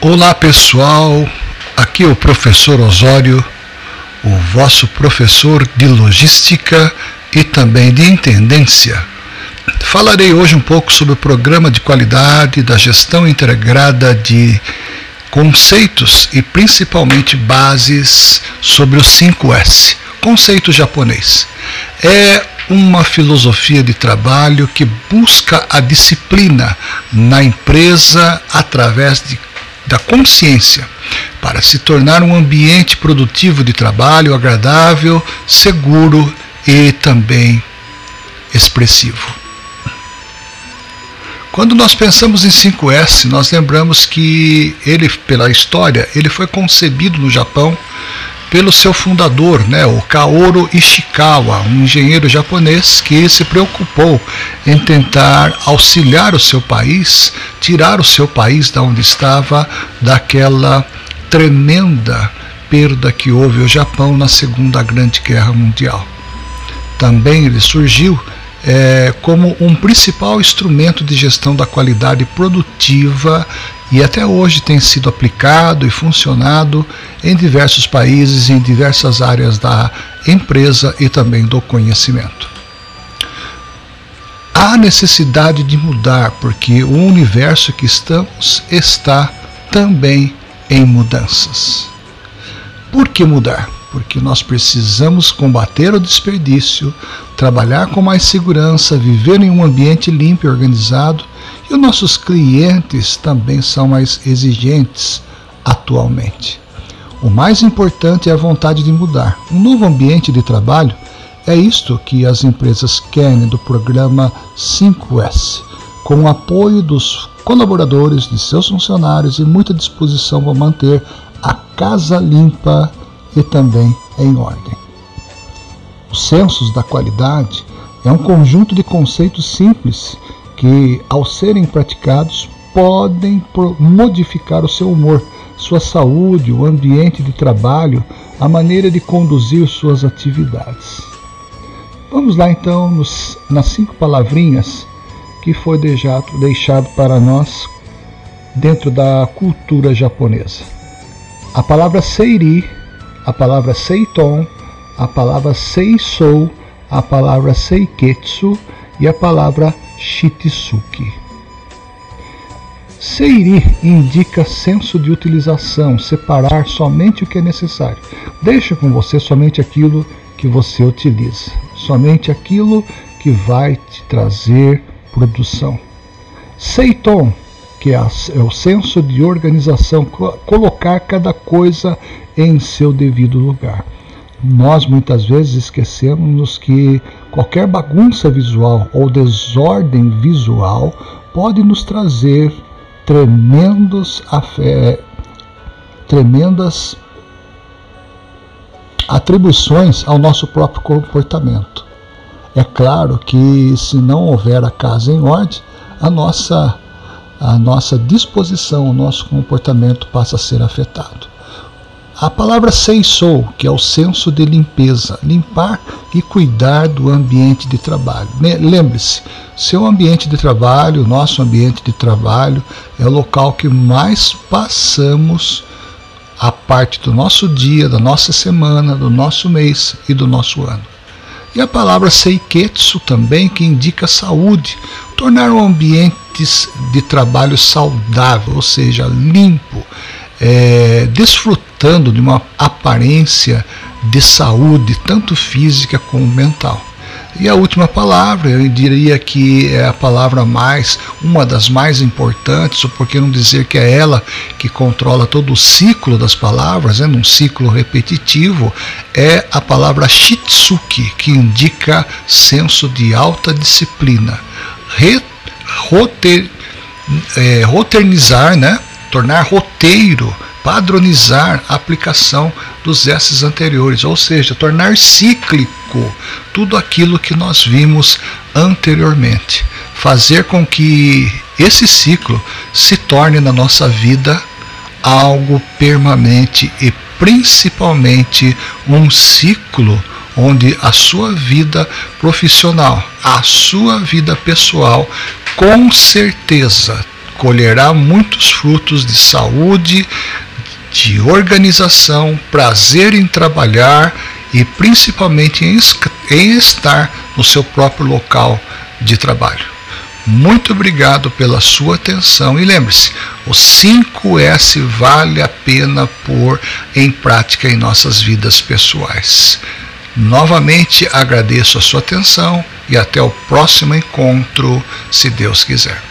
Olá pessoal, aqui é o professor Osório, o vosso professor de logística e também de intendência. Falarei hoje um pouco sobre o programa de qualidade da gestão integrada de conceitos e principalmente bases sobre o 5S, conceito japonês. É uma filosofia de trabalho que busca a disciplina na empresa através de da consciência para se tornar um ambiente produtivo de trabalho agradável, seguro e também expressivo. Quando nós pensamos em 5S, nós lembramos que ele, pela história, ele foi concebido no Japão pelo seu fundador, né, o Kaoru Ishikawa, um engenheiro japonês que se preocupou em tentar auxiliar o seu país, tirar o seu país da onde estava daquela tremenda perda que houve o Japão na Segunda Grande Guerra Mundial. Também ele surgiu é, como um principal instrumento de gestão da qualidade produtiva e até hoje tem sido aplicado e funcionado em diversos países, em diversas áreas da empresa e também do conhecimento. Há necessidade de mudar, porque o universo que estamos está também em mudanças. Por que mudar? Porque nós precisamos combater o desperdício, trabalhar com mais segurança, viver em um ambiente limpo e organizado e os nossos clientes também são mais exigentes atualmente. O mais importante é a vontade de mudar. Um novo ambiente de trabalho é isto que as empresas querem do programa 5S, com o apoio dos colaboradores, de seus funcionários e muita disposição para manter a casa limpa e também em ordem. Os censos da qualidade é um conjunto de conceitos simples que, ao serem praticados, podem modificar o seu humor, sua saúde, o ambiente de trabalho, a maneira de conduzir suas atividades. Vamos lá então nos, nas cinco palavrinhas que foi deixado, deixado para nós dentro da cultura japonesa. A palavra seiri, a palavra seiton, a palavra seisou, a palavra seiketsu e a palavra Shitsuki. Seiri indica senso de utilização, separar somente o que é necessário. Deixa com você somente aquilo que você utiliza, somente aquilo que vai te trazer produção. Seiton, que é, é o senso de organização, colocar cada coisa em seu devido lugar nós muitas vezes esquecemos que qualquer bagunça visual ou desordem visual pode nos trazer tremendos afé, tremendas atribuições ao nosso próprio comportamento. É claro que se não houver a casa em ordem, a nossa a nossa disposição, o nosso comportamento passa a ser afetado. A palavra seisou, que é o senso de limpeza, limpar e cuidar do ambiente de trabalho. Lembre-se, seu ambiente de trabalho, nosso ambiente de trabalho, é o local que mais passamos a parte do nosso dia, da nossa semana, do nosso mês e do nosso ano. E a palavra seiketsu também, que indica saúde, tornar um ambiente de trabalho saudável, ou seja, limpo, é, desfrutando de uma aparência de saúde, tanto física como mental. E a última palavra, eu diria que é a palavra mais, uma das mais importantes, ou por que não dizer que é ela que controla todo o ciclo das palavras, né, num ciclo repetitivo, é a palavra shitsuki, que indica senso de alta disciplina. Re, roter, é, roternizar, né? Tornar roteiro, padronizar a aplicação dos S anteriores, ou seja, tornar cíclico tudo aquilo que nós vimos anteriormente. Fazer com que esse ciclo se torne na nossa vida algo permanente e principalmente um ciclo onde a sua vida profissional, a sua vida pessoal, com certeza colherá muitos frutos de saúde, de organização, prazer em trabalhar e principalmente em, em estar no seu próprio local de trabalho. Muito obrigado pela sua atenção e lembre-se, o 5S vale a pena pôr em prática em nossas vidas pessoais. Novamente agradeço a sua atenção e até o próximo encontro, se Deus quiser.